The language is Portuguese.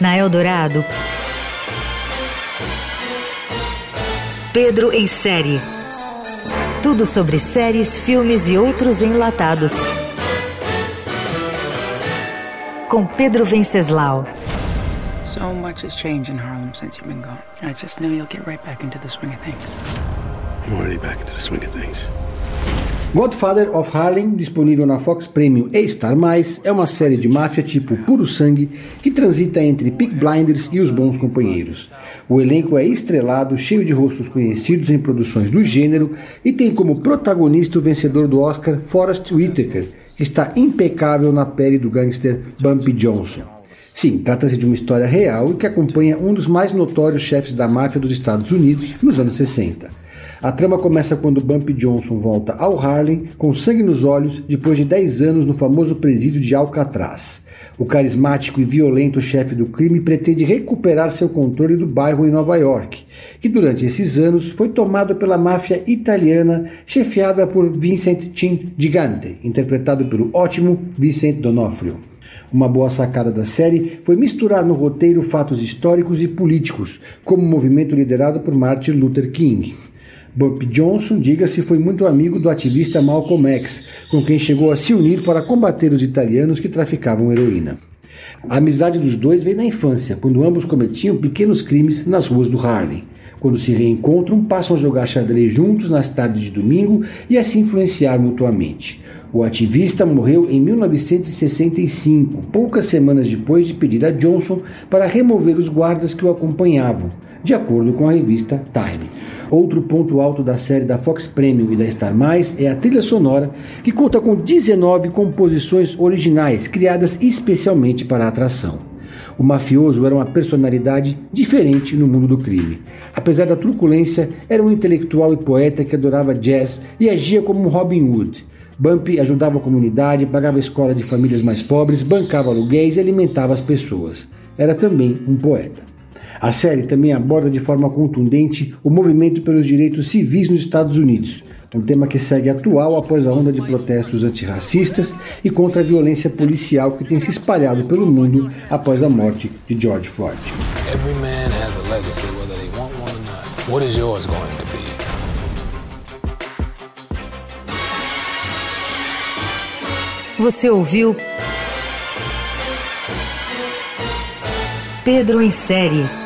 Na Eldorado, Pedro em série. Tudo sobre séries, filmes e outros enlatados. Com Pedro Venceslau. So much has changed in Harlem since you've been gone. I just knew you'll get right back into the swing of things. I'm already back into the swing of things. Godfather of Harlem, disponível na Fox Premium e Star+, é uma série de máfia tipo puro sangue que transita entre Peak Blinders e Os Bons Companheiros. O elenco é estrelado, cheio de rostos conhecidos em produções do gênero e tem como protagonista o vencedor do Oscar Forrest Whitaker, que está impecável na pele do gangster Bumpy Johnson. Sim, trata-se de uma história real que acompanha um dos mais notórios chefes da máfia dos Estados Unidos nos anos 60. A trama começa quando Bumpy Johnson volta ao Harlem com sangue nos olhos depois de 10 anos no famoso presídio de Alcatraz. O carismático e violento chefe do crime pretende recuperar seu controle do bairro em Nova York, que durante esses anos foi tomado pela máfia italiana chefiada por Vincent Chin Gigante, interpretado pelo ótimo Vincent D'Onofrio. Uma boa sacada da série foi misturar no roteiro fatos históricos e políticos, como o movimento liderado por Martin Luther King. Bob Johnson, diga-se, foi muito amigo do ativista Malcolm X, com quem chegou a se unir para combater os italianos que traficavam heroína. A amizade dos dois veio na infância, quando ambos cometiam pequenos crimes nas ruas do Harlem. Quando se reencontram, passam a jogar xadrez juntos nas tardes de domingo e a se influenciar mutuamente. O ativista morreu em 1965, poucas semanas depois de pedir a Johnson para remover os guardas que o acompanhavam, de acordo com a revista Time. Outro ponto alto da série da Fox Premium e da Star Mais é a trilha sonora, que conta com 19 composições originais criadas especialmente para a atração. O mafioso era uma personalidade diferente no mundo do crime. Apesar da truculência, era um intelectual e poeta que adorava jazz e agia como um Robin Hood. Bumpy ajudava a comunidade, pagava a escola de famílias mais pobres, bancava aluguéis e alimentava as pessoas. Era também um poeta. A série também aborda de forma contundente o movimento pelos direitos civis nos Estados Unidos, um tema que segue atual após a onda de protestos antirracistas e contra a violência policial que tem se espalhado pelo mundo após a morte de George Floyd. Every man has a legacy, whether they want one or not. What is yours going to be? Você ouviu Pedro em série